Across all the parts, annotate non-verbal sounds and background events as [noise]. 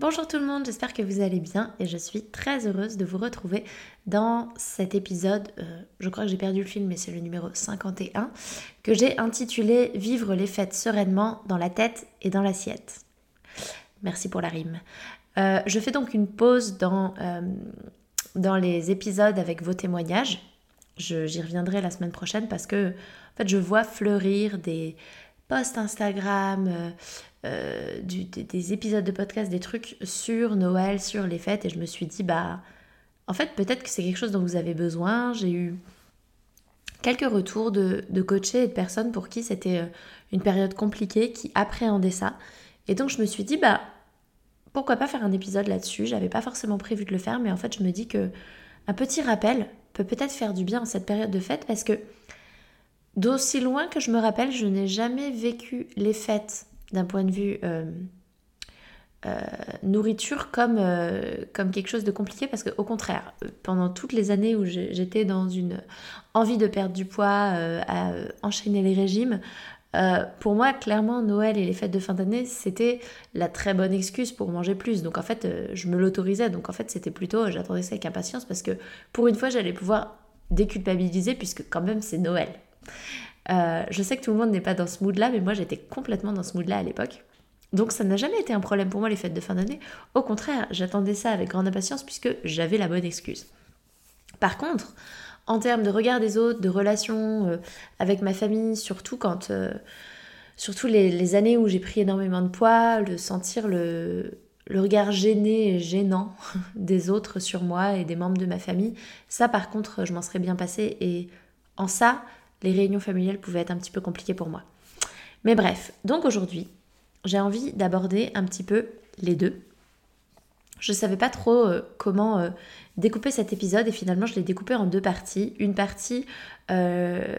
Bonjour tout le monde, j'espère que vous allez bien et je suis très heureuse de vous retrouver dans cet épisode, euh, je crois que j'ai perdu le film mais c'est le numéro 51, que j'ai intitulé Vivre les fêtes sereinement dans la tête et dans l'assiette. Merci pour la rime. Euh, je fais donc une pause dans, euh, dans les épisodes avec vos témoignages. J'y reviendrai la semaine prochaine parce que en fait, je vois fleurir des posts Instagram, euh, des, épisodes de podcast, des trucs sur Noël, sur les fêtes, et je me suis dit, bah, en fait, peut-être que c'est quelque chose dont vous avez besoin. J'ai eu quelques retours de, de coachés et de personnes pour qui c'était euh, une période compliquée, qui appréhendaient ça. Et donc, je me suis dit, bah, pourquoi pas faire un épisode là-dessus? J'avais pas forcément prévu de le faire, mais en fait, je me dis que un petit rappel peut peut-être faire du bien en cette période de fête parce que d'aussi loin que je me rappelle, je n'ai jamais vécu les fêtes d'un point de vue euh, euh, nourriture comme, euh, comme quelque chose de compliqué parce qu'au contraire, pendant toutes les années où j'étais dans une envie de perdre du poids, à enchaîner les régimes, pour moi, clairement, Noël et les fêtes de fin d'année, c'était la très bonne excuse pour manger plus. Donc en fait, je me l'autorisais. Donc en fait, c'était plutôt, j'attendais ça avec impatience parce que pour une fois, j'allais pouvoir déculpabiliser puisque quand même, c'est Noël. Euh, je sais que tout le monde n'est pas dans ce mood-là, mais moi j'étais complètement dans ce mood-là à l'époque. Donc ça n'a jamais été un problème pour moi les fêtes de fin d'année. Au contraire, j'attendais ça avec grande impatience puisque j'avais la bonne excuse. Par contre, en termes de regard des autres, de relations euh, avec ma famille, surtout quand... Euh, surtout les, années où j'ai pris énormément de poids, le sentir le, le regard gêné et gênant [laughs] des autres sur moi et des membres de ma famille, ça par contre je m'en serais bien passé et en ça les réunions familiales pouvaient être un petit peu compliquées pour moi. Mais bref, donc aujourd'hui, j'ai envie d'aborder un petit peu les deux. Je ne savais pas trop euh, comment euh, découper cet épisode et finalement je l'ai découpé en deux parties. Une partie euh,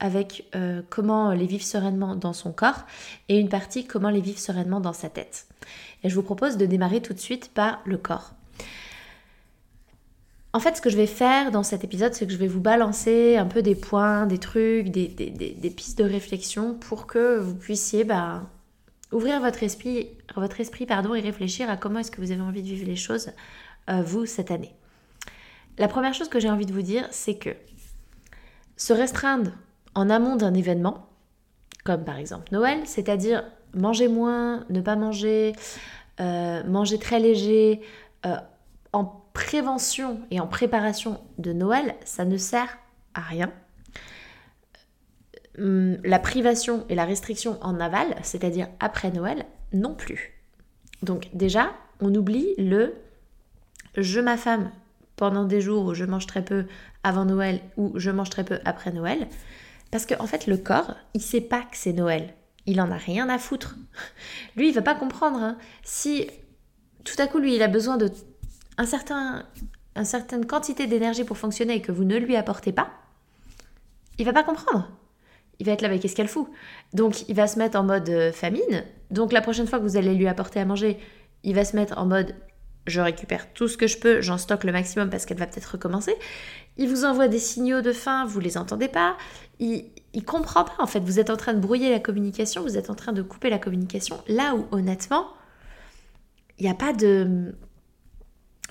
avec comment les vivre sereinement dans son corps et une partie comment les vivre sereinement dans sa tête. Et je vous propose de démarrer tout de suite par le corps. En fait, ce que je vais faire dans cet épisode, c'est que je vais vous balancer un peu des points, des trucs, des, pistes de réflexion pour que vous puissiez bah, ouvrir votre esprit, votre esprit pardon, et réfléchir à comment est-ce que vous avez envie de vivre les choses, euh, vous, cette année. La première chose que j'ai envie de vous dire, c'est que se restreindre en amont d'un événement, comme par exemple Noël, c'est-à-dire manger moins, ne pas manger, euh, manger très léger, euh, en prévention et en préparation de Noël, ça ne sert à rien. Hum, la privation et la restriction en aval, c'est-à-dire après Noël, non plus. Donc déjà, on oublie le je m'affame pendant des jours où je mange très peu avant Noël ou je mange très peu après Noël. Parce qu'en en fait, le corps, il sait pas que c'est Noël. Il en a rien à foutre. Lui, il va pas comprendre. Hein. Si tout à coup, lui, il a besoin de un certain, quantité d'énergie pour fonctionner et que vous ne lui apportez pas, il va pas comprendre. Il va être là, mais qu'est-ce qu'elle fout? Donc il va se mettre en mode euh, famine. Donc la prochaine fois que vous allez lui apporter à manger, il va se mettre en mode je récupère tout ce que je peux, j'en stocke le maximum parce qu'elle va peut-être recommencer. Il vous envoie des signaux de faim, vous les entendez pas. Il, il comprend pas en fait. Vous êtes en train de brouiller la communication, vous êtes en train de couper la communication. Là où honnêtement, il n'y a pas de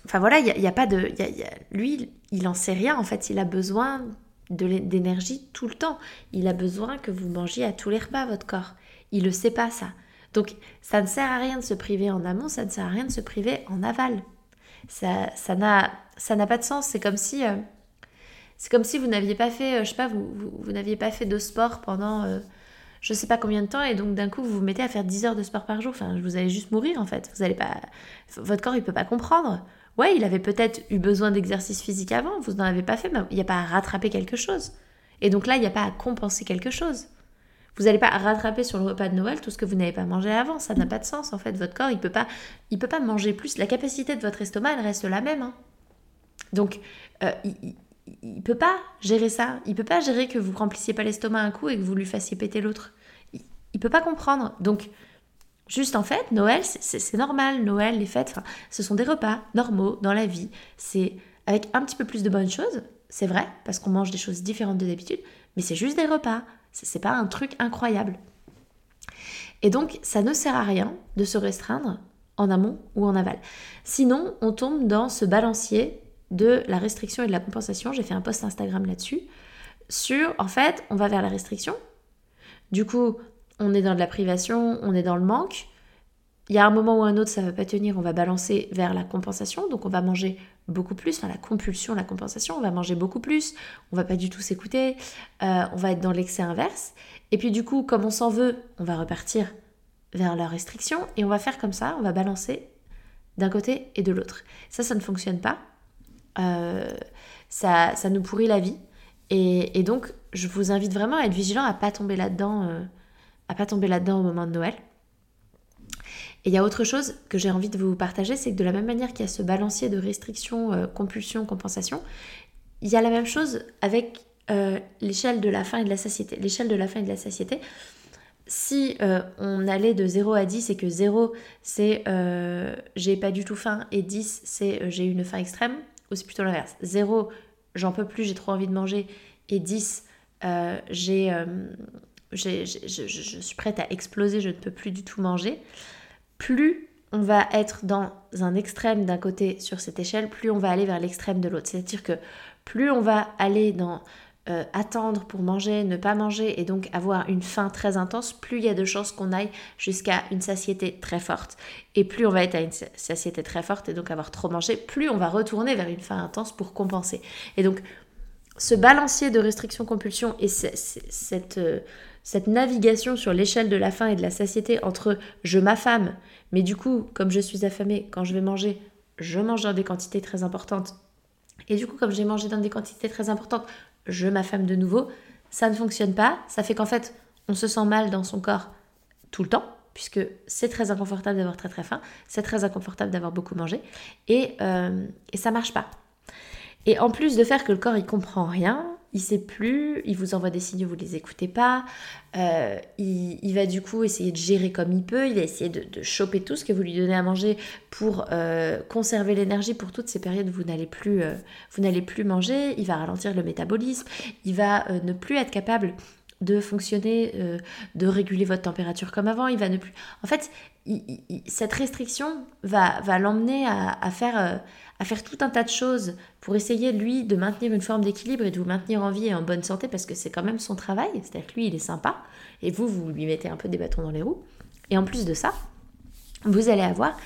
Enfin voilà, il n'y a, pas de... lui, il n'en sait rien en fait, il a besoin d'énergie tout le temps. Il a besoin que vous mangiez à tous les repas votre corps. Il ne le sait pas ça. Donc ça ne sert à rien de se priver en amont, ça ne sert à rien de se priver en aval. Ça, ça n'a, pas de sens. C'est comme si, euh, c'est comme si vous n'aviez pas fait, euh, je sais pas, vous, vous, n'aviez pas fait de sport pendant, je euh, je sais pas combien de temps, et donc d'un coup vous vous mettez à faire 10 heures de sport par jour. Enfin, vous allez juste mourir en fait. Vous allez pas, votre corps il peut pas comprendre. Ouais, il avait peut-être eu besoin d'exercice physique avant, vous n'en avez pas fait, mais il n'y a pas à rattraper quelque chose. Et donc là, il n'y a pas à compenser quelque chose. Vous n'allez pas rattraper sur le repas de Noël tout ce que vous n'avez pas mangé avant. Ça n'a pas de sens en fait. Votre corps, il peut peut pas manger plus. La capacité de votre estomac, elle reste la même. Hein. Donc, euh, il, ne peut pas gérer ça. Il peut pas gérer que vous remplissiez pas l'estomac un coup et que vous lui fassiez péter l'autre. Il, ne peut pas comprendre. Donc, juste en fait, Noël, c'est normal. Noël, les fêtes, ce sont des repas normaux dans la vie. C'est avec un petit peu plus de bonnes choses, c'est vrai, parce qu'on mange des choses différentes de d'habitude, mais c'est juste des repas. C'est pas un truc incroyable. Et donc, ça ne sert à rien de se restreindre en amont ou en aval. Sinon, on tombe dans ce balancier de la restriction et de la compensation. J'ai fait un post Instagram là-dessus. Sur, en fait, on va vers la restriction. Du coup, on est dans de la privation, on est dans le manque. Il y a un moment ou un autre, ça ne va pas tenir, on va balancer vers la compensation. Donc, on va manger beaucoup plus, la compulsion, la compensation, on va manger beaucoup plus, on va pas du tout s'écouter, euh, on va être dans l'excès inverse. Et puis du coup, comme on s'en veut, on va repartir vers la restriction et on va faire comme ça, on va balancer d'un côté et de l'autre. Ça, ça ne fonctionne pas. Euh, ça, ça nous pourrit la vie. Et, donc, je vous invite vraiment à être vigilant, à pas tomber là-dedans, euh, à pas tomber là-dedans au moment de Noël. Et il y a autre chose que j'ai envie de vous partager, c'est que de la même manière qu'il y a ce balancier de restriction, euh, compulsion, compensation, il y a la même chose avec euh, l'échelle de la faim et de la satiété. L'échelle de la faim et de la satiété, si euh, on allait de 0 à 10 et que 0 c'est j'ai pas du tout faim et 10 c'est j'ai une faim extrême, ou c'est plutôt l'inverse. 0 j'en peux plus, j'ai trop envie de manger et 10 j'ai, je suis prête à exploser, je ne peux plus du tout manger plus on va être dans un extrême d'un côté sur cette échelle, plus on va aller vers l'extrême de l'autre. C'est-à-dire que plus on va aller dans euh, attendre pour manger, ne pas manger et donc avoir une faim très intense, plus il y a de chances qu'on aille jusqu'à une satiété très forte. Et plus on va être à une satiété très forte et donc avoir trop mangé, plus on va retourner vers une faim intense pour compenser. Et donc ce balancier de restriction-compulsion et cette, euh, cette navigation sur l'échelle de la faim et de la satiété entre je m'affame, mais du coup, comme je suis affamée, quand je vais manger, je mange dans des quantités très importantes. Et du coup, comme j'ai mangé dans des quantités très importantes, je m'affame de nouveau. Ça ne fonctionne pas. Ça fait qu'en fait, on se sent mal dans son corps tout le temps, puisque c'est très inconfortable d'avoir très très faim, c'est très inconfortable d'avoir beaucoup mangé, et, euh, et ça marche pas. Et en plus de faire que le corps il comprend rien, il sait plus, il vous envoie des signaux, vous les écoutez pas, euh, il, va du coup essayer de gérer comme il peut, il va essayer de, choper tout ce que vous lui donnez à manger pour euh, conserver l'énergie pour toutes ces périodes où vous n'allez plus, euh, vous n'allez plus manger, il va ralentir le métabolisme, il va ne plus être capable de fonctionner, de réguler votre température comme avant, il va ne plus... En fait, cette restriction va, va l'emmener à, faire à faire tout un tas de choses pour essayer, lui, de maintenir une forme d'équilibre et de vous maintenir en vie et en bonne santé parce que c'est quand même son travail. C'est-à-dire que lui, il est sympa et vous, vous lui mettez un peu des bâtons dans les roues. Et en plus de ça, vous allez avoir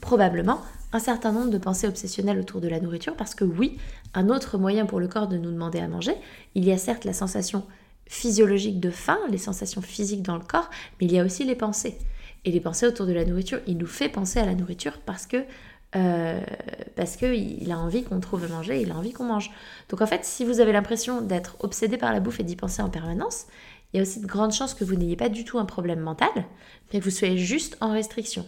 probablement un certain nombre de pensées obsessionnelles autour de la nourriture parce que oui, un autre moyen pour le corps de nous demander à manger, il y a certes la sensation physiologique de faim, les sensations physiques dans le corps, mais il y a aussi les pensées. Et les pensées autour de la nourriture, il nous fait penser à la nourriture parce que euh, parce qu'il a envie qu'on trouve à manger, il a envie qu'on mange. Donc en fait, si vous avez l'impression d'être obsédé par la bouffe et d'y penser en permanence, il y a aussi de grandes chances que vous n'ayez pas du tout un problème mental, mais que vous soyez juste en restriction.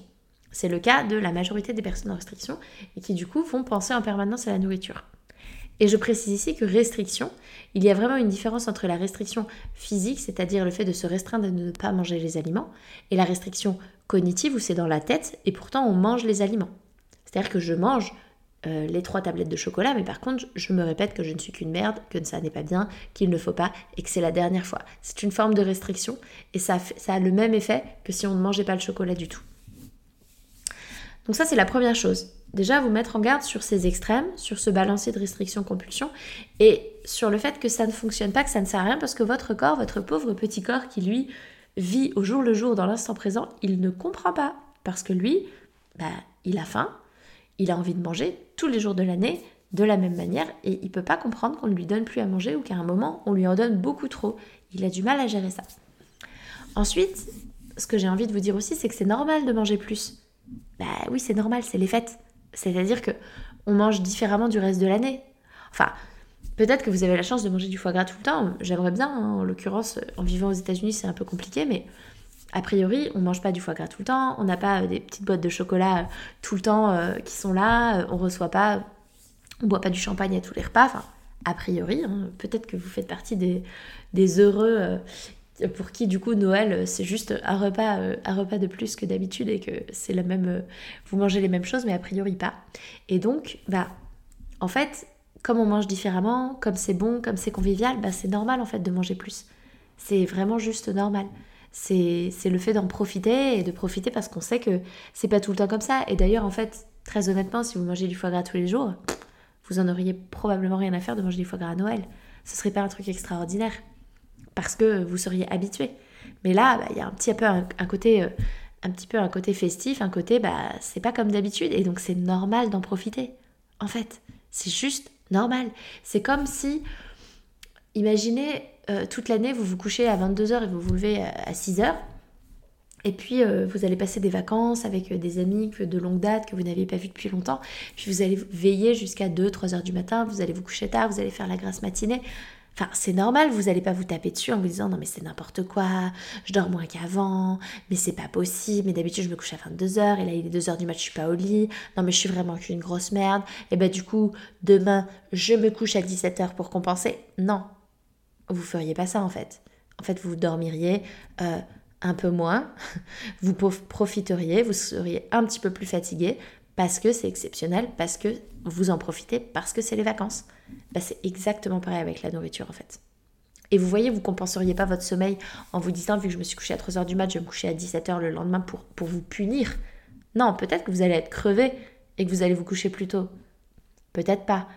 C'est le cas de la majorité des personnes en restriction et qui du coup vont penser en permanence à la nourriture. Et je précise ici que restriction, il y a vraiment une différence entre la restriction physique, c'est-à-dire le fait de se restreindre et de ne pas manger les aliments, et la restriction cognitive où c'est dans la tête et pourtant on mange les aliments. C'est-à-dire que je mange euh, les trois tablettes de chocolat, mais par contre, je me répète que je ne suis qu'une merde, que ça n'est pas bien, qu'il ne faut pas et que c'est la dernière fois. C'est une forme de restriction et ça, a le même effet que si on ne mangeait pas le chocolat du tout. Donc ça, c'est la première chose. Déjà, vous mettre en garde sur ces extrêmes, sur ce balancier de restriction-compulsion et sur le fait que ça ne fonctionne pas, que ça ne sert à rien parce que votre corps, votre pauvre petit corps qui lui vit au jour le jour dans l'instant présent, il ne comprend pas. Parce que lui, bah, il a faim, il a envie de manger tous les jours de l'année, de la même manière, et il peut pas comprendre qu'on ne lui donne plus à manger ou qu'à un moment, on lui en donne beaucoup trop. Il a du mal à gérer ça. Ensuite, ce que j'ai envie de vous dire aussi, c'est que c'est normal de manger plus. Bah oui, c'est normal, c'est les fêtes. C'est-à-dire que on mange différemment du reste de l'année. Enfin, peut-être que vous avez la chance de manger du foie gras tout le temps. J'aimerais bien, hein. en l'occurrence, en vivant aux États-Unis, c'est un peu compliqué, mais a priori, on mange pas du foie gras tout le temps. On n'a pas euh, des petites boîtes de chocolat euh, tout le temps euh, qui sont là. on reçoit pas, on boit pas du champagne à tous les repas. Enfin, a priori, hein. peut-être que vous faites partie des, des heureux pour qui du coup Noël c'est juste un repas, un repas de plus que d'habitude et que c'est la même, vous mangez les mêmes choses mais a priori pas. Et donc, bah, en fait, comme on mange différemment, comme c'est bon, comme c'est convivial, bah, c'est normal en fait de manger plus. C'est vraiment juste normal. C'est le fait d'en profiter et de profiter parce qu'on sait que c'est pas tout le temps comme ça. Et d'ailleurs, en fait, très honnêtement, si vous mangez du foie gras tous les jours, vous en auriez probablement rien à faire de manger du foie gras à Noël. Ce serait pas un truc extraordinaire parce que vous seriez habitué. Mais là, bah, il y a un petit peu un, côté, euh, un petit peu un côté festif, un côté, bah, c'est pas comme d'habitude, et donc c'est normal d'en profiter. En fait, c'est juste normal. C'est comme si, imaginez, euh, toute l'année, vous vous couchez à 22h et vous vous levez à 6h. Et puis, euh, vous allez passer des vacances avec des amis de longue date que vous n'avez pas vus depuis longtemps. Puis, vous allez veiller jusqu'à 2-3 heures du matin. Vous allez vous coucher tard, vous allez faire la grasse matinée. Enfin, c'est normal, vous n'allez pas vous taper dessus en vous disant non mais c'est n'importe quoi, je dors moins qu'avant, mais c'est pas possible, mais d'habitude je me couche à 22h et là il est 2h du mat, je suis pas au lit, non mais je suis vraiment qu'une grosse merde, et ben du coup demain je me couche à 17h pour compenser. Non, vous feriez pas ça en fait. En fait, vous dormiriez euh, un peu moins, [laughs] vous profiteriez, vous seriez un petit peu plus fatigué parce que c'est exceptionnel, parce que vous en profitez, parce que c'est les vacances. Bah, c'est exactement pareil avec la nourriture en fait. Et vous voyez, vous compenseriez pas votre sommeil en vous disant, vu que je me suis couché à 3h du mat, je vais me coucher à 17h le lendemain pour, pour vous punir. Non, peut-être que vous allez être crevé et que vous allez vous coucher plus tôt. Peut-être pas.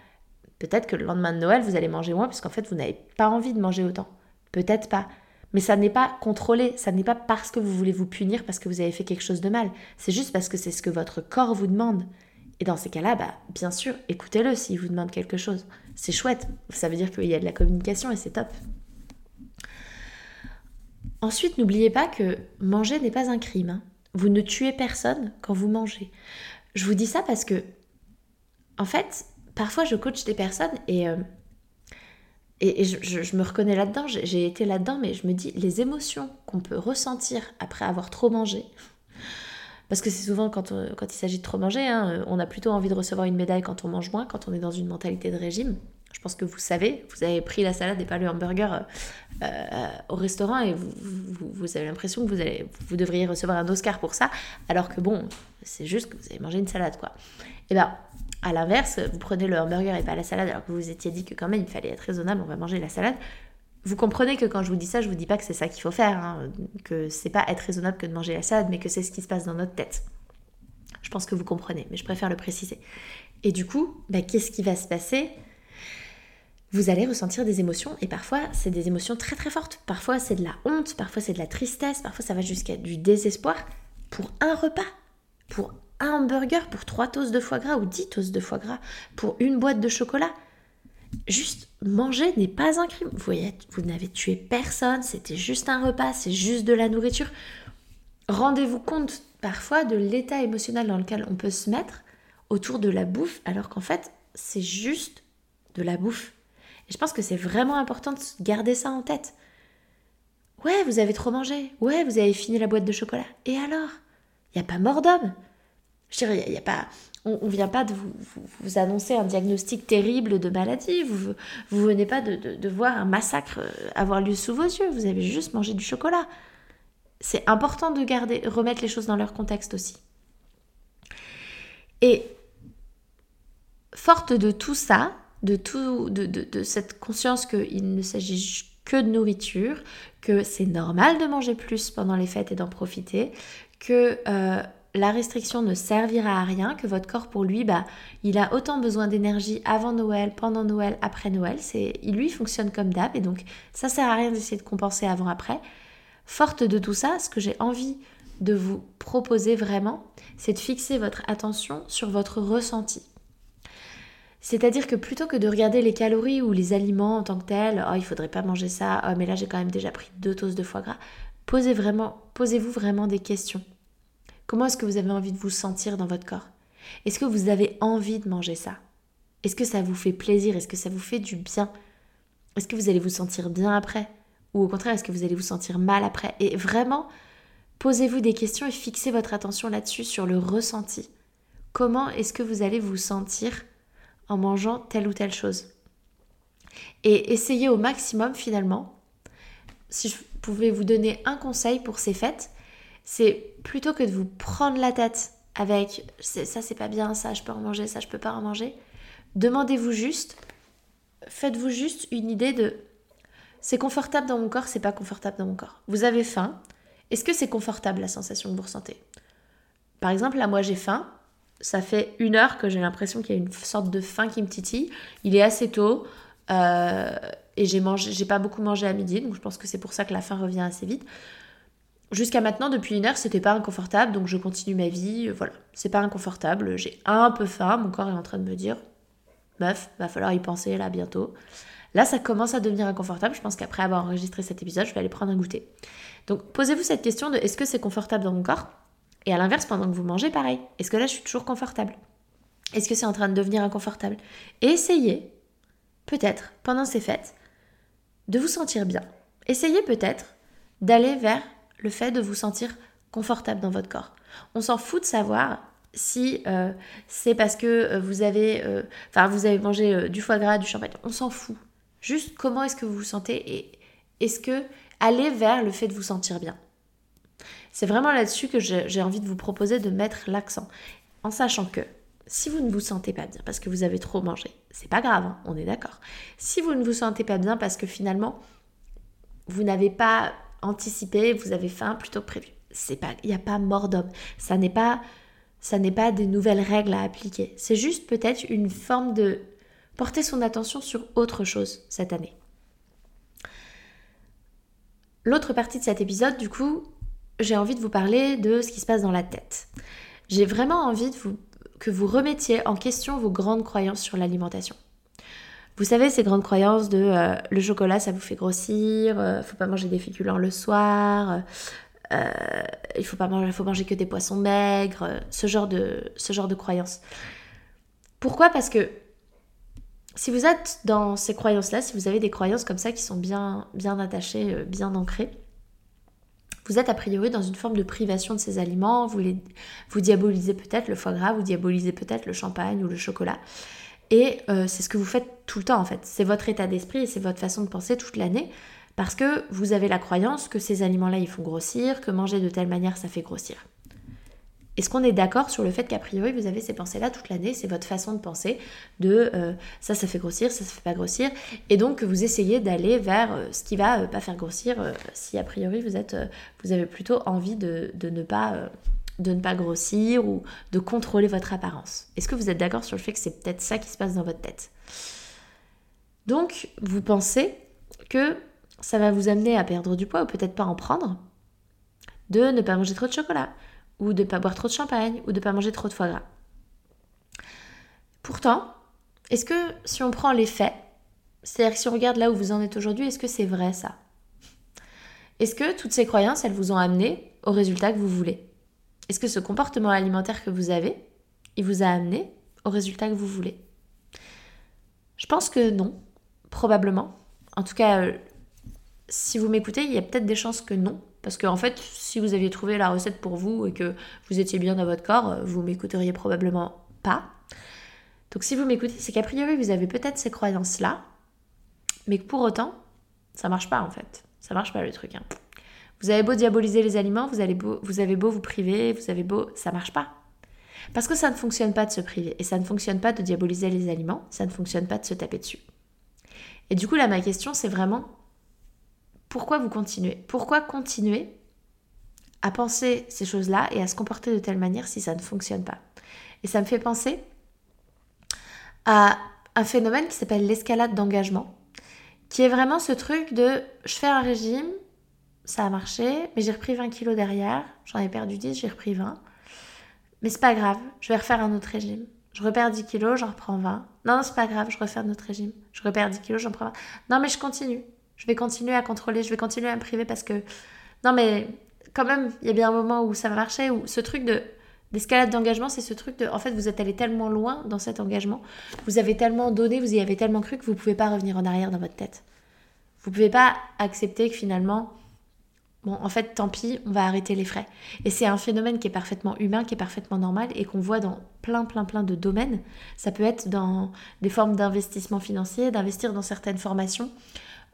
Peut-être que le lendemain de Noël, vous allez manger moins parce qu'en fait, vous n'avez pas envie de manger autant. Peut-être pas. Mais ça n'est pas contrôlé, ça n'est pas parce que vous voulez vous punir parce que vous avez fait quelque chose de mal. C'est juste parce que c'est ce que votre corps vous demande. Et dans ces cas-là, bah, bien sûr, écoutez-le s'il vous demande quelque chose. C'est chouette, ça veut dire qu'il y a de la communication et c'est top. Ensuite, n'oubliez pas que manger n'est pas un crime. Hein. Vous ne tuez personne quand vous mangez. Je vous dis ça parce que, en fait, parfois je coach des personnes et, euh, et, je, me reconnais là-dedans, j'ai été là-dedans, mais je me dis les émotions qu'on peut ressentir après avoir trop mangé. Parce que c'est souvent quand, quand il s'agit de trop manger, hein, on a plutôt envie de recevoir une médaille quand on mange moins, quand on est dans une mentalité de régime. Je pense que vous savez, vous avez pris la salade et pas le hamburger euh, au restaurant et vous, vous, avez l'impression que vous, allez, vous devriez recevoir un Oscar pour ça, alors que bon, c'est juste que vous avez mangé une salade, quoi. Et bien, à l'inverse, vous prenez le hamburger et pas la salade alors que vous vous étiez dit que quand même il fallait être raisonnable, on va manger la salade. Vous comprenez que quand je vous dis ça, je vous dis pas que c'est ça qu'il faut faire, hein, que c'est pas être raisonnable que de manger la salade, mais que c'est ce qui se passe dans notre tête. Je pense que vous comprenez, mais je préfère le préciser. Et du coup, bah, qu'est-ce qui va se passer? Vous allez ressentir des émotions et parfois c'est des émotions très très fortes. Parfois c'est de la honte, parfois c'est de la tristesse, parfois ça va jusqu'à du désespoir pour un repas, pour un hamburger pour 3 toasts de foie gras ou 10 toasts de foie gras, pour une boîte de chocolat. Juste manger n'est pas un crime. Vous voyez, vous n'avez tué personne, c'était juste un repas, c'est juste de la nourriture. Rendez-vous compte parfois de l'état émotionnel dans lequel on peut se mettre autour de la bouffe, alors qu'en fait, c'est juste de la bouffe. Et je pense que c'est vraiment important de garder ça en tête. Ouais, vous avez trop mangé. Ouais, vous avez fini la boîte de chocolat. Et alors? Il n'y a pas mort d'homme. Je on ne vient pas de vous, annoncer un diagnostic terrible de maladie. Vous ne venez pas de, voir un massacre euh, avoir lieu sous vos yeux. Vous avez juste mangé du chocolat. C'est important de garder, remettre les choses dans leur contexte aussi. Et forte de tout ça, de, tout, de, de cette conscience qu'il ne s'agit que de nourriture, que c'est normal de manger plus pendant les fêtes et d'en profiter, que euh, la restriction ne servira à rien, que votre corps pour lui, bah, il a autant besoin d'énergie avant Noël, pendant Noël, après Noël. C'est, il lui fonctionne comme d'hab et donc ça sert à rien d'essayer de compenser avant après. Forte de tout ça, ce que j'ai envie de vous proposer vraiment, c'est de fixer votre attention sur votre ressenti. C'est-à-dire que plutôt que de regarder les calories ou les aliments en tant que tels, oh il faudrait pas manger ça, oh mais là j'ai quand même déjà pris deux doses de foie gras, posez vraiment, posez-vous vraiment des questions. Comment est-ce que vous avez envie de vous sentir dans votre corps? Est-ce que vous avez envie de manger ça? Est-ce que ça vous fait plaisir? Est-ce que ça vous fait du bien? Est-ce que vous allez vous sentir bien après? Ou au contraire, est-ce que vous allez vous sentir mal après? Et vraiment, posez-vous des questions et fixez votre attention là-dessus sur le ressenti. Comment est-ce que vous allez vous sentir en mangeant telle ou telle chose? Et essayez au maximum finalement, si je pouvais vous donner un conseil pour ces fêtes, c'est plutôt que de vous prendre la tête avec ça c'est pas bien, ça je peux en manger, ça je peux pas en manger, demandez-vous juste, faites-vous juste une idée de c'est confortable dans mon corps, c'est pas confortable dans mon corps. Vous avez faim, est-ce que c'est confortable la sensation que vous ressentez? Par exemple, là moi j'ai faim, ça fait une heure que j'ai l'impression qu'il y a une sorte de faim qui me titille. Il est assez tôt euh, et j'ai j'ai pas beaucoup mangé à midi, donc je pense que c'est pour ça que la faim revient assez vite. Jusqu'à maintenant, depuis une heure, c'était pas inconfortable, donc je continue ma vie. Voilà, c'est pas inconfortable. J'ai un peu faim, mon corps est en train de me dire, meuf, va falloir y penser là bientôt. Là, ça commence à devenir inconfortable. Je pense qu'après avoir enregistré cet épisode, je vais aller prendre un goûter. Donc, posez-vous cette question de est-ce que c'est confortable dans mon corps? Et à l'inverse, pendant que vous mangez, pareil. Est-ce que là, je suis toujours confortable? Est-ce que c'est en train de devenir inconfortable? Et essayez, peut-être, pendant ces fêtes, de vous sentir bien. Essayez peut-être d'aller vers le fait de vous sentir confortable dans votre corps. On s'en fout de savoir si euh, c'est parce que euh, vous avez, euh, vous avez mangé du foie gras, du champagne. On s'en fout. Juste comment est-ce que vous vous sentez et est-ce que aller vers le fait de vous sentir bien. C'est vraiment là-dessus que j'ai envie de vous proposer de mettre l'accent. En sachant que si vous ne vous sentez pas bien parce que vous avez trop mangé, c'est pas grave, hein, on est d'accord. Si vous ne vous sentez pas bien parce que finalement vous n'avez pas anticipé, vous avez faim plutôt que prévu, c'est pas, il n'y a pas mort d'homme. Ça n'est pas, ça n'est pas des nouvelles règles à appliquer. C'est juste peut-être une forme de porter son attention sur autre chose cette année. L'autre partie de cet épisode, du coup, j'ai envie de vous parler de ce qui se passe dans la tête. J'ai vraiment envie que vous remettiez en question vos grandes croyances sur l'alimentation. Vous savez, ces grandes croyances de euh, le chocolat, ça vous fait grossir, euh, faut pas manger des féculents le soir, euh, il faut pas manger, faut manger que des poissons maigres, ce genre de, ce croyances. Pourquoi? Parce que si vous êtes dans ces croyances-là, si vous avez des croyances comme ça qui sont bien, bien attachées, bien ancrées, vous êtes a priori dans une forme de privation de ces aliments, vous diabolisez peut-être le foie gras, vous diabolisez peut-être le champagne ou le chocolat. Et euh, c'est ce que vous faites tout le temps en fait. C'est votre état d'esprit et c'est votre façon de penser toute l'année parce que vous avez la croyance que ces aliments-là ils font grossir, que manger de telle manière ça fait grossir. Est-ce qu'on est d'accord sur le fait qu'a priori vous avez ces pensées-là toute l'année C'est votre façon de penser de euh, ça, ça fait grossir, ça, ça fait pas grossir. Et donc vous essayez d'aller vers euh, ce qui va pas faire grossir si a priori vous avez plutôt envie de, ne pas, de ne pas grossir ou de contrôler votre apparence. Est-ce que vous êtes d'accord sur le fait que c'est peut-être ça qui se passe dans votre tête? Donc vous pensez que ça va vous amener à perdre du poids ou peut-être pas en prendre, de ne pas manger trop de chocolat, ou de ne pas boire trop de champagne, ou de ne pas manger trop de foie gras? Pourtant, est-ce que si on prend les faits, c'est-à-dire si on regarde là où vous en êtes aujourd'hui, est-ce que c'est vrai ça? Est-ce que toutes ces croyances, elles vous ont amené au résultat que vous voulez? Est-ce que ce comportement alimentaire que vous avez, il vous a amené au résultat que vous voulez? Je pense que non, probablement. En tout cas, euh, si vous m'écoutez, il y a peut-être des chances que non, parce qu'en fait, si vous aviez trouvé la recette pour vous et que vous étiez bien dans votre corps, euh, vous m'écouteriez probablement pas. Donc si vous m'écoutez, c'est qu'a priori, vous avez peut-être ces croyances-là, mais que pour autant, ça marche pas en fait. Ça marche pas le truc. Hein. Vous avez beau diaboliser les aliments, vous, avez beau, vous avez beau vous priver, vous avez beau... Ça marche pas. Parce que ça ne fonctionne pas de se priver, et ça ne fonctionne pas de diaboliser les aliments, ça ne fonctionne pas de se taper dessus. Et du coup, là, ma question, c'est vraiment pourquoi vous continuez? Pourquoi continuer à penser ces choses-là et à se comporter de telle manière si ça ne fonctionne pas? Et ça me fait penser à un phénomène qui s'appelle l'escalade d'engagement, qui est vraiment ce truc de je fais un régime, ça a marché, mais j'ai repris 20 kilos derrière. J'en ai perdu 10, j'ai repris 20. Mais c'est pas grave, je vais refaire un autre régime. Je repère 10 kilos, j'en reprends 20. Non, c'est pas grave, je refais un autre régime. Je repère 10 kilos, j'en prends 20. Non, mais je continue. Je vais continuer à contrôler, je vais continuer à me priver parce que. Non, mais quand même, il y a bien un moment où ça va marcher, où ce truc de L'escalade d'engagement, c'est ce truc de, en fait, vous êtes allé tellement loin dans cet engagement, vous avez tellement donné, vous y avez tellement cru que vous ne pouvez pas revenir en arrière dans votre tête. Vous ne pouvez pas accepter que finalement, bon, en fait, tant pis, on va arrêter les frais. Et c'est un phénomène qui est parfaitement humain, qui est parfaitement normal et qu'on voit dans plein, plein, plein de domaines. Ça peut être dans des formes d'investissement financier, d'investir dans certaines formations.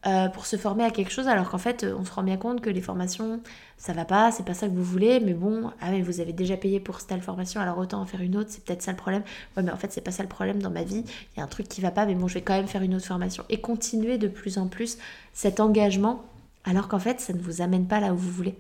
Euh, pour se former à quelque chose alors qu'en fait on se rend bien compte que les formations ça va pas, c'est pas ça que vous voulez, mais bon, ah mais vous avez déjà payé pour cette formation alors autant en faire une autre, c'est peut-être ça le problème. Ouais mais en fait c'est pas ça le problème dans ma vie, il y a un truc qui va pas mais bon je vais quand même faire une autre formation et continuer de plus en plus cet engagement alors qu'en fait ça ne vous amène pas là où vous voulez.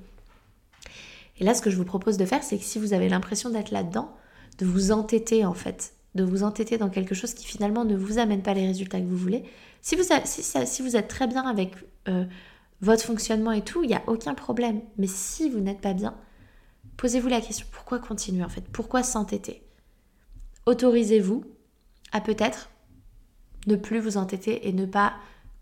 Et là ce que je vous propose de faire c'est que si vous avez l'impression d'être là-dedans, de vous entêter en fait, de vous entêter dans quelque chose qui finalement ne vous amène pas les résultats que vous voulez, si vous, êtes très bien avec euh, votre fonctionnement et tout, il n'y a aucun problème. Mais si vous n'êtes pas bien, posez-vous la question, pourquoi continuer en fait? Pourquoi s'entêter? Autorisez-vous à peut-être ne plus vous entêter et ne pas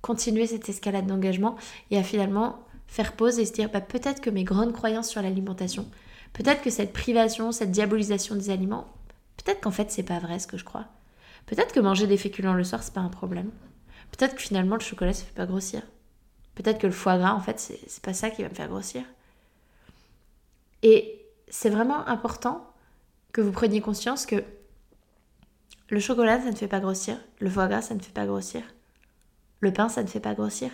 continuer cette escalade d'engagement et à finalement faire pause et se dire bah, peut-être que mes grandes croyances sur l'alimentation, peut-être que cette privation, cette diabolisation des aliments, peut-être qu'en fait c'est pas vrai ce que je crois. Peut-être que manger des féculents le soir c'est pas un problème. Peut-être que finalement le chocolat ça fait pas grossir. Peut-être que le foie gras en fait c'est pas ça qui va me faire grossir. Et c'est vraiment important que vous preniez conscience que le chocolat ça ne fait pas grossir, le foie gras ça ne fait pas grossir, le pain ça ne fait pas grossir.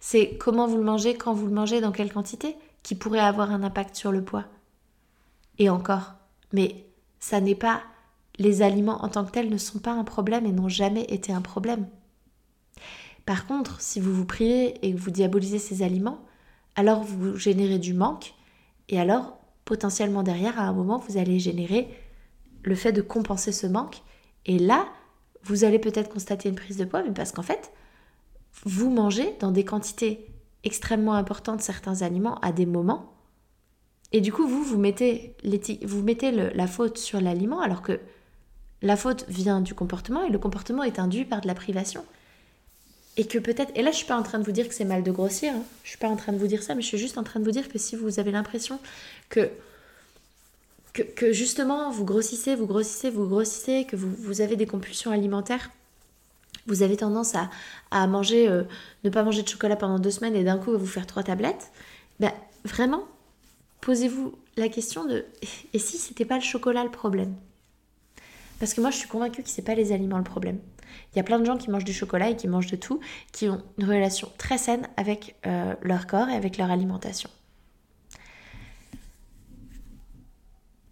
C'est comment vous le mangez, quand vous le mangez, dans quelle quantité qui pourrait avoir un impact sur le poids. Et encore, mais ça n'est pas les aliments en tant que tels ne sont pas un problème et n'ont jamais été un problème. Par contre, si vous vous privez et que vous diabolisez ces aliments, alors vous générez du manque et alors potentiellement derrière, à un moment, vous allez générer le fait de compenser ce manque et là, vous allez peut-être constater une prise de poids, mais parce qu'en fait, vous mangez dans des quantités extrêmement importantes certains aliments à des moments et du coup, vous, vous mettez, vous mettez la faute sur l'aliment alors que la faute vient du comportement et le comportement est induit par de la privation. Et que peut-être, et là je suis pas en train de vous dire que c'est mal de grossir, Je hein. je suis pas en train de vous dire ça, mais je suis juste en train de vous dire que si vous avez l'impression que, que, justement vous grossissez, vous grossissez, vous grossissez, que vous, vous avez des compulsions alimentaires, vous avez tendance à, manger, euh, ne pas manger de chocolat pendant deux semaines et d'un coup vous faire trois tablettes, ben vraiment, posez-vous la question de et si c'était pas le chocolat le problème? Parce que moi je suis convaincue que c'est pas les aliments le problème. Il y a plein de gens qui mangent du chocolat et qui mangent de tout, qui ont une relation très saine avec euh, leur corps et avec leur alimentation.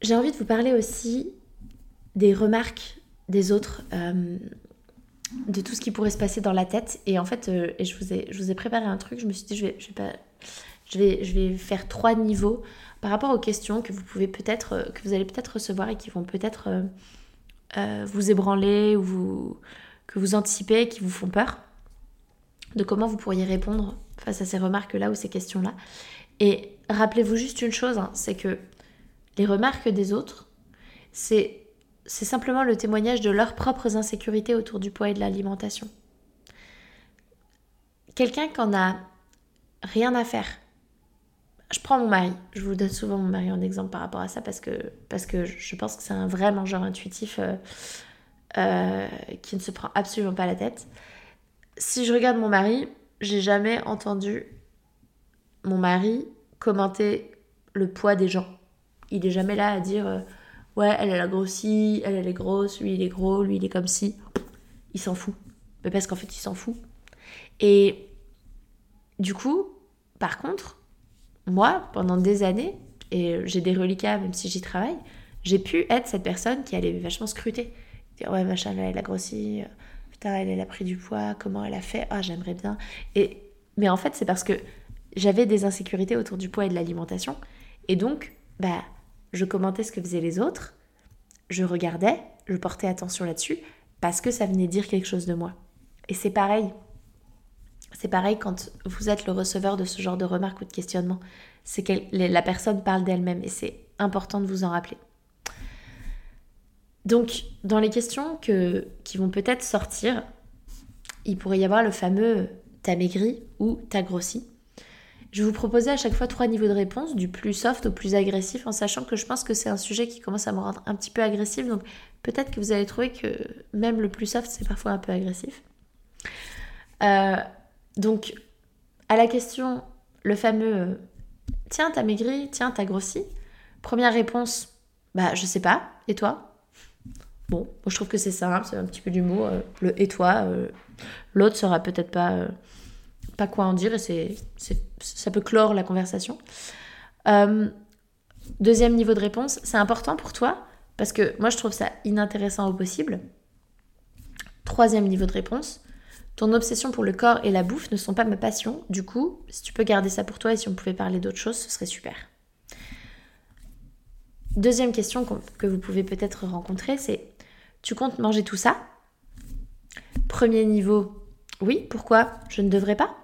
J'ai envie de vous parler aussi des remarques des autres, euh, de tout ce qui pourrait se passer dans la tête. Et en fait, euh, et je, vous ai, je vous ai préparé un truc, je me suis dit, je vais, je vais, pas, je vais, je vais faire trois niveaux par rapport aux questions que vous pouvez peut-être, que vous allez peut-être recevoir et qui vont peut-être vous ébranler ou vous, que vous anticipez et qui vous font peur, de comment vous pourriez répondre face à ces remarques-là ou ces questions-là. Et rappelez-vous juste une chose, hein, c'est que les remarques des autres, c'est c'est simplement le témoignage de leurs propres insécurités autour du poids et de l'alimentation. Quelqu'un qui a rien à faire. Je prends mon mari, je vous donne souvent mon mari en exemple par rapport à ça parce que, parce que je pense que c'est un vrai mangeur intuitif. Euh, euh, qui ne se prend absolument pas la tête. Si je regarde mon mari, j'ai jamais entendu mon mari commenter le poids des gens. Il est jamais là à dire euh, ouais, elle, elle a grossi, elle, elle est grosse, lui, il est gros, lui, il est comme si. Il s'en fout. Mais parce qu'en fait, il s'en fout. Et du coup, par contre, moi, pendant des années, et j'ai des reliquats même si j'y travaille, j'ai pu être cette personne qui allait vachement scruter ouais machin elle a grossi putain elle, elle a pris du poids comment elle a fait ah j'aimerais bien et mais en fait c'est parce que j'avais des insécurités autour du poids et de l'alimentation et donc bah je commentais ce que faisaient les autres je regardais je portais attention là-dessus parce que ça venait dire quelque chose de moi et c'est pareil C'est pareil quand vous êtes le receveur de ce genre de remarques ou de questionnements. C'est que la personne parle d'elle-même et c'est important de vous en rappeler. Donc, dans les questions que, qui vont peut-être sortir, il pourrait y avoir le fameux t'as maigri ou t'as grossi. Je vous proposer à chaque fois trois niveaux de réponse, du plus soft au plus agressif, en sachant que je pense que c'est un sujet qui commence à me rendre un petit peu agressif. Donc peut-être que vous allez trouver que même le plus soft, c'est parfois un peu agressif. Euh, donc, à la question, le fameux euh, Tiens, t'as maigri, tiens, t'as grossi. Première réponse Bah, je sais pas. Et toi? Bon, je trouve que c'est simple, c'est un petit peu d'humour. Euh, le et toi, l'autre sera peut-être pas pas quoi en dire et c'est, ça peut clore la conversation. Euh, deuxième niveau de réponse, c'est important pour toi parce que moi je trouve ça inintéressant au possible. Troisième niveau de réponse, ton obsession pour le corps et la bouffe ne sont pas ma passion. Du coup, si tu peux garder ça pour toi et si on pouvait parler d'autre chose, ce serait super. Deuxième question que vous pouvez peut-être rencontrer, c'est tu comptes manger tout ça? Premier niveau, oui, pourquoi? Je ne devrais pas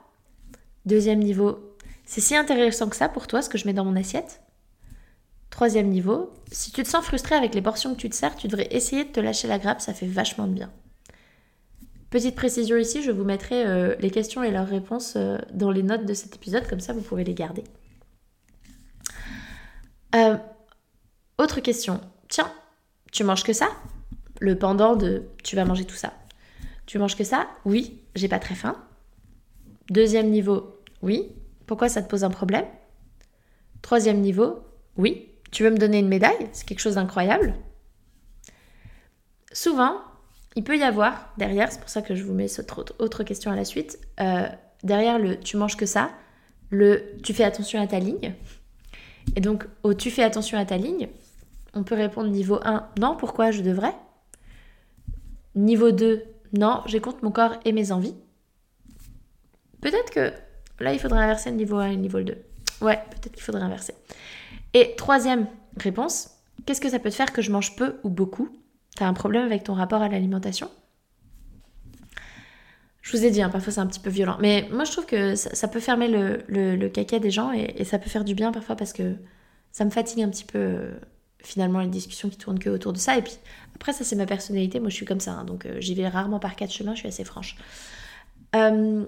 Deuxième niveau, c'est si intéressant que ça pour toi ce que je mets dans mon assiette Troisième niveau, si tu te sens frustré avec les portions que tu te sers, tu devrais essayer de te lâcher la grappe, ça fait vachement de bien. Petite précision ici, je vous mettrai euh, les questions et leurs réponses euh, dans les notes de cet épisode, comme ça vous pouvez les garder. Euh, autre question. Tiens, tu manges que ça? Le pendant de tu vas manger tout ça. Tu manges que ça? Oui, j'ai pas très faim. Deuxième niveau, oui. Pourquoi ça te pose un problème? Troisième niveau, oui. Tu veux me donner une médaille? C'est quelque chose d'incroyable. Souvent, il peut y avoir derrière, c'est pour ça que je vous mets cette autre question à la suite, euh, derrière le tu manges que ça, le tu fais attention à ta ligne. Et donc, au tu fais attention à ta ligne, on peut répondre niveau 1, non, pourquoi je devrais Niveau 2, non, j'écoute mon corps et mes envies. Peut-être que Là, il faudrait inverser le niveau 1 et le niveau 2. Ouais, peut-être qu'il faudrait inverser. Et troisième réponse, qu'est-ce que ça peut te faire que je mange peu ou beaucoup? T'as un problème avec ton rapport à l'alimentation? Je vous ai dit, hein, parfois c'est un petit peu violent. Mais moi, je trouve que ça, peut fermer le, le, caca des gens et, ça peut faire du bien parfois parce que ça me fatigue un petit peu, euh, finalement, les discussions qui tournent que autour de ça. Et puis, après, ça, c'est ma personnalité. Moi, je suis comme ça. Hein, donc, euh, j'y vais rarement par quatre chemins. Je suis assez franche. Euh,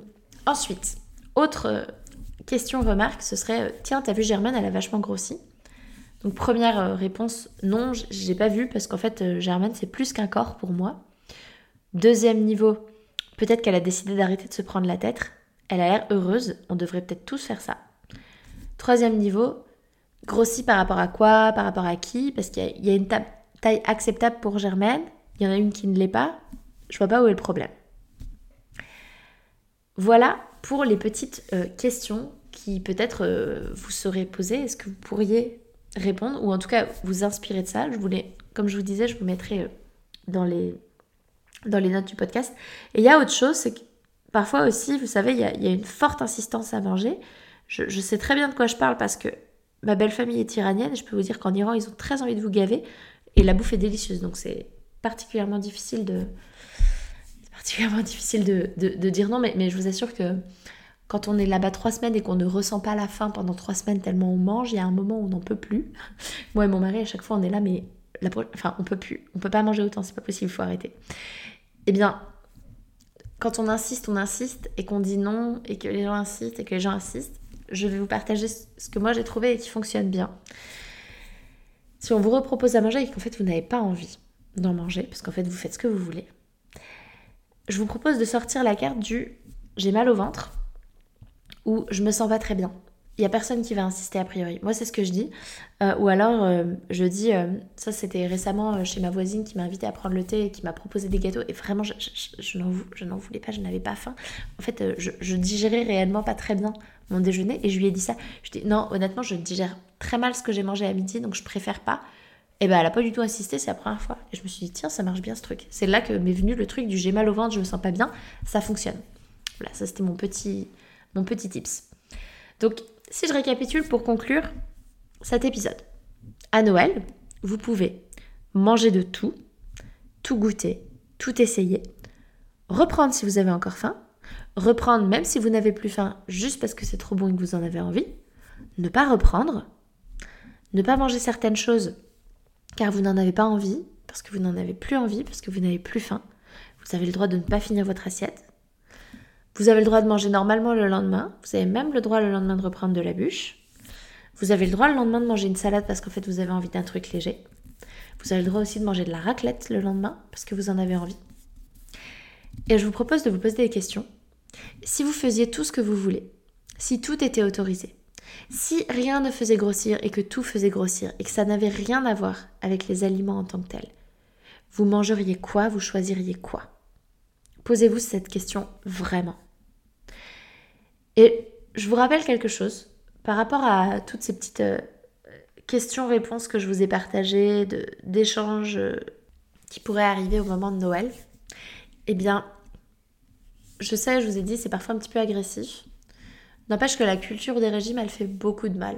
ensuite, autre euh, question, remarque, ce serait euh, Tiens, t'as vu Germaine, elle a vachement grossi. Donc, première euh, réponse Non, j'ai pas vu parce qu'en fait, Germaine, c'est plus qu'un corps pour moi. Deuxième niveau Peut-être qu'elle a décidé d'arrêter de se prendre la tête. Elle a l'air heureuse. On devrait peut-être tous faire ça. Troisième niveau Grossi par rapport à quoi Par rapport à qui? Parce qu'il y, a une taille acceptable pour Germaine. Il y en a une qui ne l'est pas. Je vois pas où est le problème. Voilà pour les petites euh, questions qui peut-être euh, vous seraient posées. Est-ce que vous pourriez répondre ou en tout cas vous inspirer de ça? Je voulais, comme je vous disais, je vous mettrai euh, dans les, dans les notes du podcast. Et il y a autre chose, c'est que parfois aussi, vous savez, il y, a, une forte insistance à manger. Je, je, sais très bien de quoi je parle parce que ma belle famille est iranienne et je peux vous dire qu'en Iran, ils ont très envie de vous gaver et la bouffe est délicieuse. Donc c'est particulièrement difficile de, particulièrement [laughs] difficile de, de, dire non, mais, mais, je vous assure que quand on est là-bas trois semaines et qu'on ne ressent pas la faim pendant trois semaines tellement on mange, il y a un moment où on n'en peut plus. [laughs] Moi et mon mari, à chaque fois, on est là, mais la, enfin, on peut plus. On peut pas manger autant, c'est pas possible, il faut arrêter. Eh bien, quand on insiste, on insiste, et qu'on dit non, et que les gens insistent, et que les gens insistent, je vais vous partager ce que moi j'ai trouvé et qui fonctionne bien. Si on vous repropose à manger et qu'en fait vous n'avez pas envie d'en manger, parce qu'en fait vous faites ce que vous voulez, je vous propose de sortir la carte du j'ai mal au ventre ou je me sens pas très bien. Il y a personne qui va insister a priori. Moi, c'est ce que je dis. Euh, ou alors, euh, je dis, euh, ça c'était récemment chez ma voisine qui m'a invité à prendre le thé et qui m'a proposé des gâteaux. Et vraiment, je, je, n'en voulais pas, je n'avais pas faim. En fait, je, je, digérais réellement pas très bien mon déjeuner. Et je lui ai dit ça. Je dis, non, honnêtement, je digère très mal ce que j'ai mangé à midi, donc je préfère pas. Et ben elle a pas du tout insisté, c'est la première fois. Et je me suis dit, tiens, ça marche bien ce truc. C'est là que m'est venu le truc du j'ai mal au ventre, je me sens pas bien, ça fonctionne. Voilà, ça c'était mon petit, mon petit tips. Donc, si je récapitule pour conclure cet épisode. À Noël, vous pouvez manger de tout, tout goûter, tout essayer, reprendre si vous avez encore faim, reprendre même si vous n'avez plus faim, juste parce que c'est trop bon et que vous en avez envie. Ne pas reprendre. Ne pas manger certaines choses car vous n'en avez pas envie, parce que vous n'en avez plus envie, parce que vous n'avez plus faim. Vous avez le droit de ne pas finir votre assiette. Vous avez le droit de manger normalement le lendemain. Vous avez même le droit le lendemain de reprendre de la bûche. Vous avez le droit le lendemain de manger une salade parce qu'en fait vous avez envie d'un truc léger. Vous avez le droit aussi de manger de la raclette le lendemain parce que vous en avez envie. Et je vous propose de vous poser des questions. Si vous faisiez tout ce que vous voulez, si tout était autorisé, si rien ne faisait grossir et que tout faisait grossir et que ça n'avait rien à voir avec les aliments en tant que tels, vous mangeriez quoi Vous choisiriez quoi? Posez-vous cette question vraiment. Et je vous rappelle quelque chose par rapport à toutes ces petites euh, questions-réponses que je vous ai partagées, d'échanges euh, qui pourraient arriver au moment de Noël. Eh bien, je sais, je vous ai dit, c'est parfois un petit peu agressif. N'empêche que la culture des régimes, elle fait beaucoup de mal.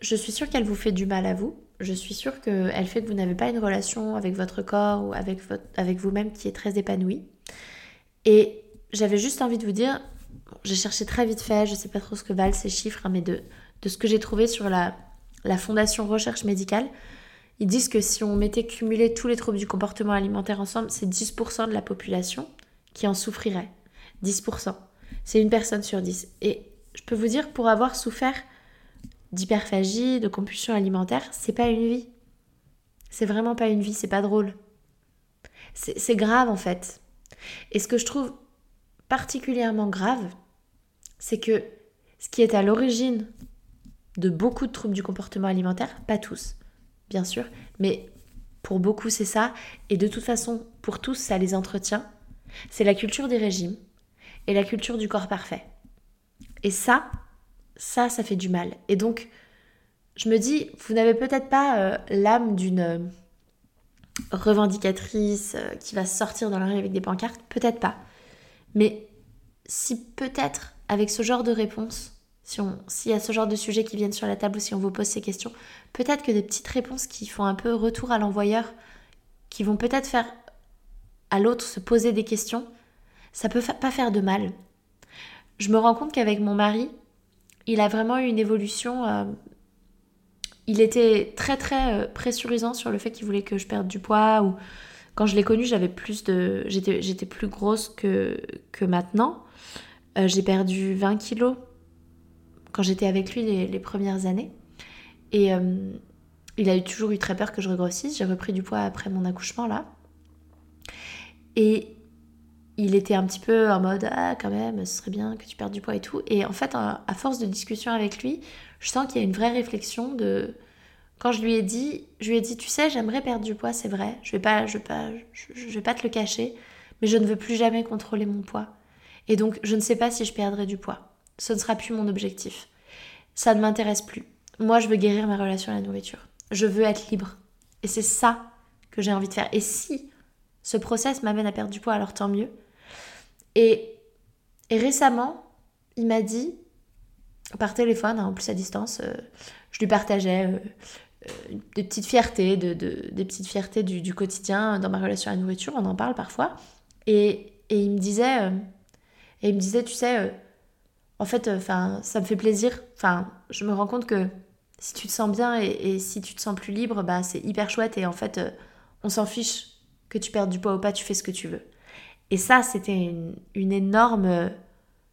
Je suis sûre qu'elle vous fait du mal à vous. Je suis sûre qu'elle fait que vous n'avez pas une relation avec votre corps ou avec, vous-même qui est très épanouie. Et j'avais juste envie de vous dire, j'ai cherché très vite fait, je sais pas trop ce que valent ces chiffres, hein, mais de, de ce que j'ai trouvé sur la, la Fondation Recherche Médicale, ils disent que si on mettait cumulé tous les troubles du comportement alimentaire ensemble, c'est 10% de la population qui en souffrirait. 10%. C'est une personne sur dix. Et je peux vous dire, pour avoir souffert d'hyperphagie, de compulsion alimentaire, c'est pas une vie. C'est vraiment pas une vie, c'est pas drôle. C'est grave en fait. Et ce que je trouve particulièrement grave, c'est que ce qui est à l'origine de beaucoup de troubles du comportement alimentaire, pas tous, bien sûr, mais pour beaucoup c'est ça, et de toute façon, pour tous, ça les entretient, c'est la culture des régimes, et la culture du corps parfait. Et ça, ça, ça fait du mal. Et donc, je me dis, vous n'avez peut-être pas euh, l'âme d'une euh, revendicatrice euh, qui va sortir dans la rue avec des pancartes, peut-être pas. Mais si peut-être avec ce genre de réponse, si s'il y a ce genre de sujets qui viennent sur la table ou si on vous pose ces questions, peut-être que des petites réponses qui font un peu retour à l'envoyeur, qui vont peut-être faire à l'autre se poser des questions, ça peut pas faire de mal. Je me rends compte qu'avec mon mari, il a vraiment eu une évolution. Euh, il était très très euh, pressurisant sur le fait qu'il voulait que je perde du poids ou quand je l'ai connu, j'avais plus de j'étais plus grosse que que maintenant. Euh, j'ai perdu 20 kilos quand j'étais avec lui les, les, premières années et il a toujours eu très peur que je regrossisse. J'ai repris du poids après mon accouchement là. Et il était un petit peu en mode ah quand même ce serait bien que tu perdes du poids et tout. Et en fait à force de discussion avec lui je sens qu'il y a une vraie réflexion de quand je lui ai dit je lui ai dit tu sais j'aimerais perdre du poids c'est vrai je vais pas je vais pas je, vais pas te le cacher mais je ne veux plus jamais contrôler mon poids. Et donc je ne sais pas si je perdrai du poids. Ce ne sera plus mon objectif. Ça ne m'intéresse plus. Moi je veux guérir ma relation à la nourriture. Je veux être libre. Et c'est ça que j'ai envie de faire. Et si ce process m'amène à perdre du poids alors tant mieux et, récemment, il m'a dit, par téléphone, hein, en plus à distance, euh, je lui partageais euh, euh, des petites fiertés, de, des petites fiertés du, quotidien dans ma relation à la nourriture, on en parle parfois. Et, il me disait, et il me disait, tu sais, en fait, enfin, ça me fait plaisir. Enfin, je me rends compte que si tu te sens bien et, si tu te sens plus libre, bah, c'est hyper chouette. Et en fait, on s'en fiche que tu perdes du poids ou pas, tu fais ce que tu veux. Et ça, c'était une, énorme.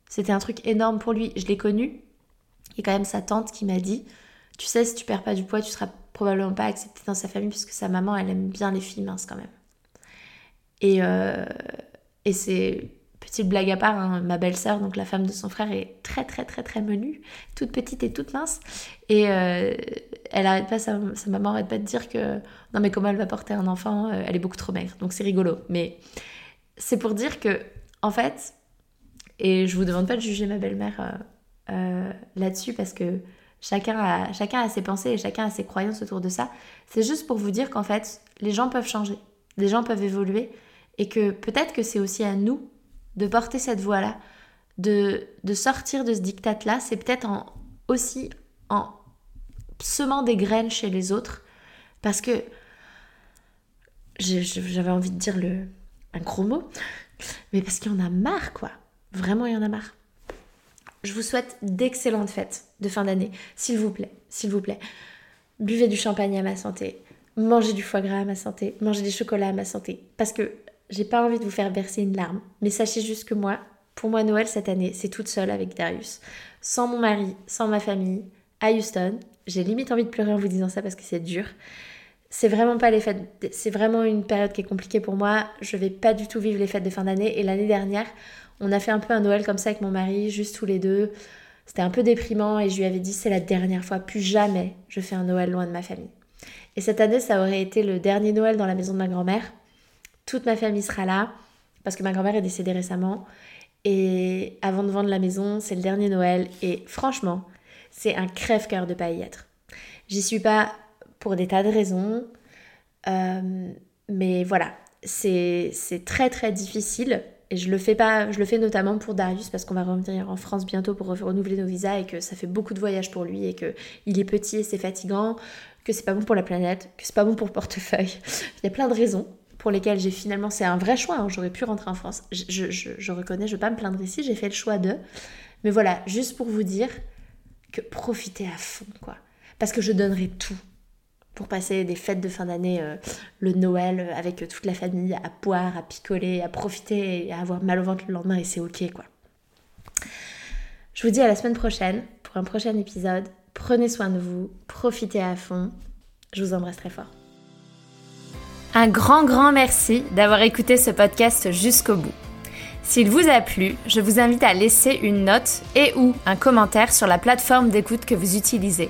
C'était un truc énorme pour lui. Je l'ai connu. A quand même sa tante qui m'a dit Tu sais, si tu perds pas du poids, tu seras probablement pas accepté dans sa famille, puisque sa maman, elle aime bien les filles minces quand même. Et, euh, et c'est. Petite blague à part, hein, ma belle-sœur, donc la femme de son frère, est très très très très menue, toute petite et toute mince. Et euh, elle arrête pas, sa, maman arrête pas de dire que non mais comment elle va porter un enfant, euh, elle est beaucoup trop maigre. Donc c'est rigolo. Mais c'est pour dire que, en fait, et je vous demande pas de juger ma belle-mère euh, euh, là-dessus parce que chacun a, chacun a ses pensées et chacun a ses croyances autour de ça. C'est juste pour vous dire qu'en fait, les gens peuvent changer, les gens peuvent évoluer et que peut-être que c'est aussi à nous de porter cette voix-là, de, de sortir de ce diktat-là. C'est peut-être en, aussi en semant des graines chez les autres parce que j'avais envie de dire le, un gros mot, mais parce qu'il y en a marre, quoi. Vraiment, il y en a marre. Je vous souhaite d'excellentes fêtes de fin d'année. S'il vous plaît, s'il vous plaît. Buvez du champagne à ma santé. Mangez du foie gras à ma santé. Mangez des chocolats à ma santé. Parce que j'ai pas envie de vous faire verser une larme. Mais sachez juste que moi, pour moi, Noël cette année, c'est toute seule avec Darius. Sans mon mari, sans ma famille, à Houston. J'ai limite envie de pleurer en vous disant ça parce que c'est dur. C'est vraiment pas les fêtes, c'est vraiment une période qui est compliquée pour moi. Je vais pas du tout vivre les fêtes de fin d'année. Et l'année dernière, on a fait un peu un Noël comme ça avec mon mari, juste tous les deux. C'était un peu déprimant et je lui avais dit c'est la dernière fois, plus jamais je fais un Noël loin de ma famille. Et cette année, ça aurait été le dernier Noël dans la maison de ma grand-mère. Toute ma famille sera là parce que ma grand-mère est décédée récemment. Et avant de vendre la maison, c'est le dernier Noël. Et franchement, c'est un crève-cœur de pas y être. J'y suis pas pour des tas de raisons. Euh, mais voilà, c'est très très difficile et je le fais pas, je le fais notamment pour Darius parce qu'on va revenir en France bientôt pour renouveler nos visas et que ça fait beaucoup de voyages pour lui et que il est petit et c'est fatigant, que c'est pas bon pour la planète, que c'est pas bon pour le portefeuille. [laughs] Il y a plein de raisons pour lesquelles j'ai finalement, c'est un vrai choix, hein. j'aurais pu rentrer en France. Je, je, reconnais, je vais pas me plaindre ici, j'ai fait le choix de. Mais voilà, juste pour vous dire que profitez à fond, quoi. Parce que je donnerai tout pour passer des fêtes de fin d'année, euh, le Noël euh, avec toute la famille, à boire, à picoler, à profiter et à avoir mal au ventre le lendemain et c'est ok quoi. Je vous dis à la semaine prochaine pour un prochain épisode. Prenez soin de vous, profitez à fond. Je vous embrasse très fort. Un grand grand merci d'avoir écouté ce podcast jusqu'au bout. S'il vous a plu, je vous invite à laisser une note et ou un commentaire sur la plateforme d'écoute que vous utilisez.